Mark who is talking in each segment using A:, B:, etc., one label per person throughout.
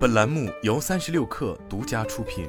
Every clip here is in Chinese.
A: 本栏目由三十六氪独家出品。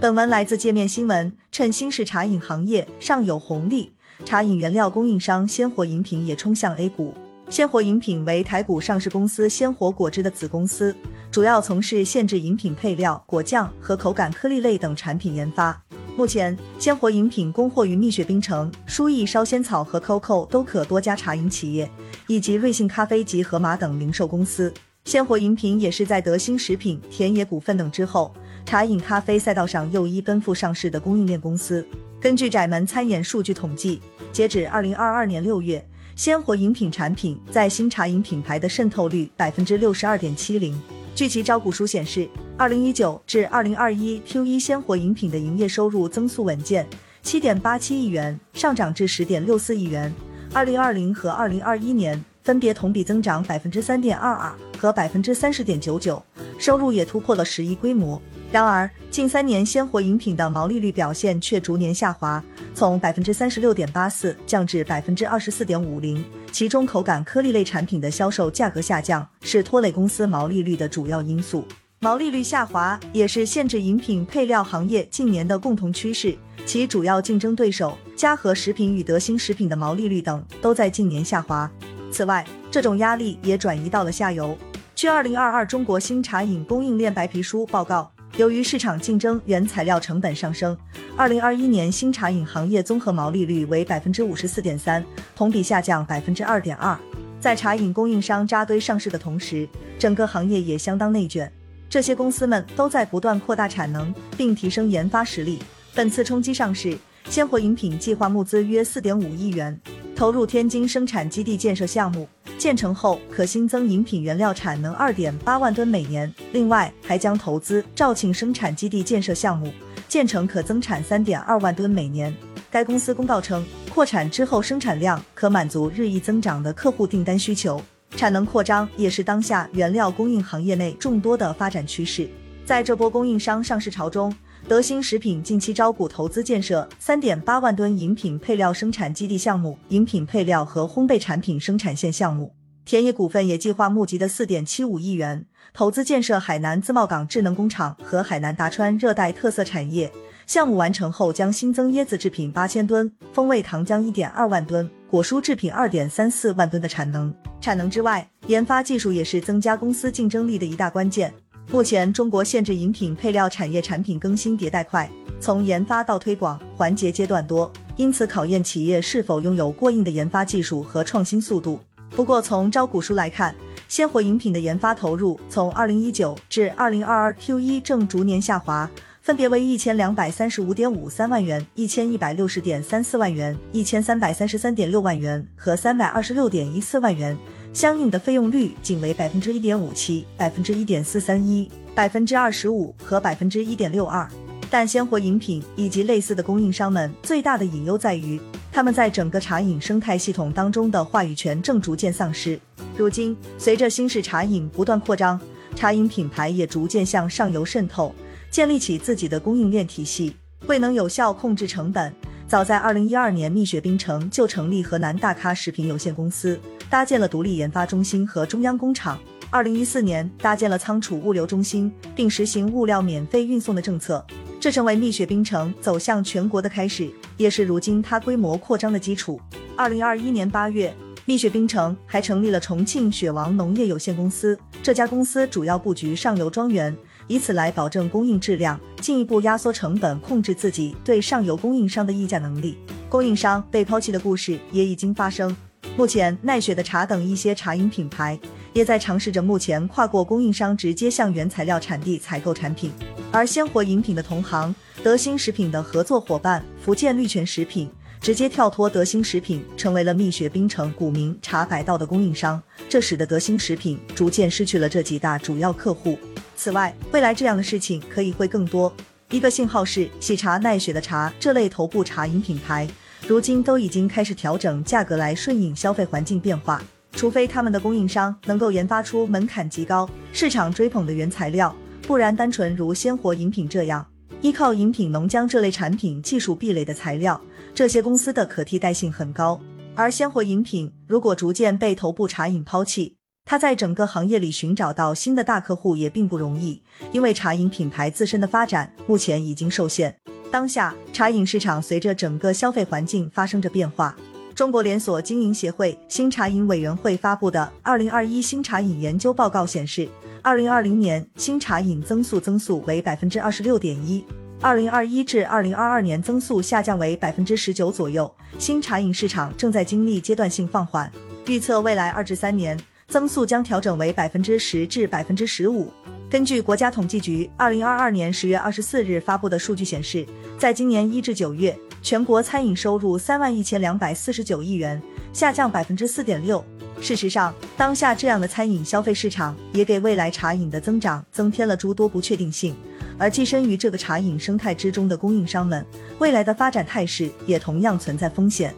B: 本文来自界面新闻。趁新式茶饮行业尚有红利，茶饮原料供应商鲜活饮品也冲向 A 股。鲜活饮品为台股上市公司鲜活果汁的子公司，主要从事限制饮品配料、果酱和口感颗粒类等产品研发。目前，鲜活饮品供货于蜜雪冰城、舒逸烧仙草和 COCO 都可多家茶饮企业，以及瑞幸咖啡及盒马等零售公司。鲜活饮品也是在德兴食品、田野股份等之后，茶饮咖啡赛道上又一奔赴上市的供应链公司。根据窄门参研数据统计，截止二零二二年六月，鲜活饮品产品在新茶饮品牌的渗透率百分之六十二点七零。据其招股书显示，二零一九至二零二一 Q 一鲜活饮品的营业收入增速稳健，七点八七亿元上涨至十点六四亿元。二零二零和二零二一年分别同比增长百分之三点二二和百分之三十点九九，收入也突破了十亿规模。然而，近三年鲜活饮品的毛利率表现却逐年下滑，从百分之三十六点八四降至百分之二十四点五零。其中，口感颗粒类产品的销售价格下降是拖累公司毛利率的主要因素。毛利率下滑也是限制饮品配料行业近年的共同趋势。其主要竞争对手嘉禾食品与德兴食品的毛利率等都在近年下滑。此外，这种压力也转移到了下游。据《二零二二中国新茶饮供应链白皮书》报告。由于市场竞争、原材料成本上升，二零二一年新茶饮行业综合毛利率为百分之五十四点三，同比下降百分之二点二。在茶饮供应商扎堆上市的同时，整个行业也相当内卷。这些公司们都在不断扩大产能，并提升研发实力。本次冲击上市，鲜活饮品计划募资约四点五亿元，投入天津生产基地建设项目。建成后可新增饮品原料产能二点八万吨每年，另外还将投资肇庆生产基地建设项目，建成可增产三点二万吨每年。该公司公告称，扩产之后生产量可满足日益增长的客户订单需求，产能扩张也是当下原料供应行业内众多的发展趋势。在这波供应商上市潮中，德兴食品近期招股投资建设三点八万吨饮品配料生产基地项目、饮品配料和烘焙产品生产线项目。田野股份也计划募集的四点七五亿元投资建设海南自贸港智能工厂和海南达川热带特色产业项目完成后，将新增椰子制品八千吨、风味糖浆一点二万吨、果蔬制品二点三四万吨的产能。产能之外，研发技术也是增加公司竞争力的一大关键。目前，中国限制饮品配料产业产品更新迭代快，从研发到推广环节阶段多，因此考验企业是否拥有过硬的研发技术和创新速度。不过，从招股书来看，鲜活饮品的研发投入从二零一九至二零二二 Q 一正逐年下滑，分别为一千两百三十五点五三万元、一千一百六十点三四万元、一千三百三十三点六万元和三百二十六点一四万元。相应的费用率仅为百分之一点五七、百分之一点四三一、百分之二十五和百分之一点六二。但鲜活饮品以及类似的供应商们最大的隐忧在于，他们在整个茶饮生态系统当中的话语权正逐渐丧失。如今，随着新式茶饮不断扩张，茶饮品牌也逐渐向上游渗透，建立起自己的供应链体系，未能有效控制成本。早在二零一二年，蜜雪冰城就成立河南大咖食品有限公司，搭建了独立研发中心和中央工厂。二零一四年，搭建了仓储物流中心，并实行物料免费运送的政策，这成为蜜雪冰城走向全国的开始，也是如今它规模扩张的基础。二零二一年八月，蜜雪冰城还成立了重庆雪王农业有限公司，这家公司主要布局上游庄园。以此来保证供应质量，进一步压缩成本，控制自己对上游供应商的议价能力。供应商被抛弃的故事也已经发生。目前，奈雪的茶等一些茶饮品牌也在尝试着目前跨过供应商，直接向原材料产地采购产品。而鲜活饮品的同行德兴食品的合作伙伴福建绿泉食品，直接跳脱德兴食品，成为了蜜雪冰城古茗茶百道的供应商，这使得德兴食品逐渐失去了这几大主要客户。此外，未来这样的事情可以会更多。一个信号是，喜茶、奈雪的茶这类头部茶饮品牌，如今都已经开始调整价格来顺应消费环境变化。除非他们的供应商能够研发出门槛极高、市场追捧的原材料，不然单纯如鲜活饮品这样依靠饮品浓浆这类产品技术壁垒的材料，这些公司的可替代性很高。而鲜活饮品如果逐渐被头部茶饮抛弃，它在整个行业里寻找到新的大客户也并不容易，因为茶饮品牌自身的发展目前已经受限。当下，茶饮市场随着整个消费环境发生着变化。中国连锁经营协会新茶饮委员会发布的《二零二一新茶饮研究报告》显示，二零二零年新茶饮增速增速为百分之二十六点一，二零二一至二零二二年增速下降为百分之十九左右。新茶饮市场正在经历阶段性放缓，预测未来二至三年增速将调整为百分之十至百分之十五。根据国家统计局二零二二年十月二十四日发布的数据显示，在今年一至九月。全国餐饮收入三万一千两百四十九亿元，下降百分之四点六。事实上，当下这样的餐饮消费市场也给未来茶饮的增长增添了诸多不确定性。而寄身于这个茶饮生态之中的供应商们，未来的发展态势也同样存在风险。